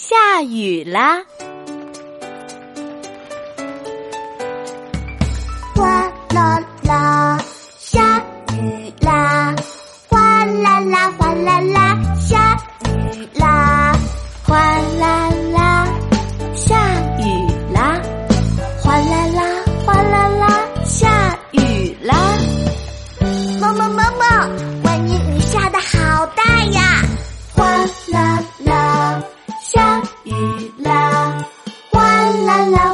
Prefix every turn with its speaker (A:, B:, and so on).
A: 下雨啦哗啦啦下雨啦哗啦啦哗啦啦下雨啦。哗啦啦下雨啦。哗啦啦哗啦啦下雨啦。妈妈妈妈欢迎 la la.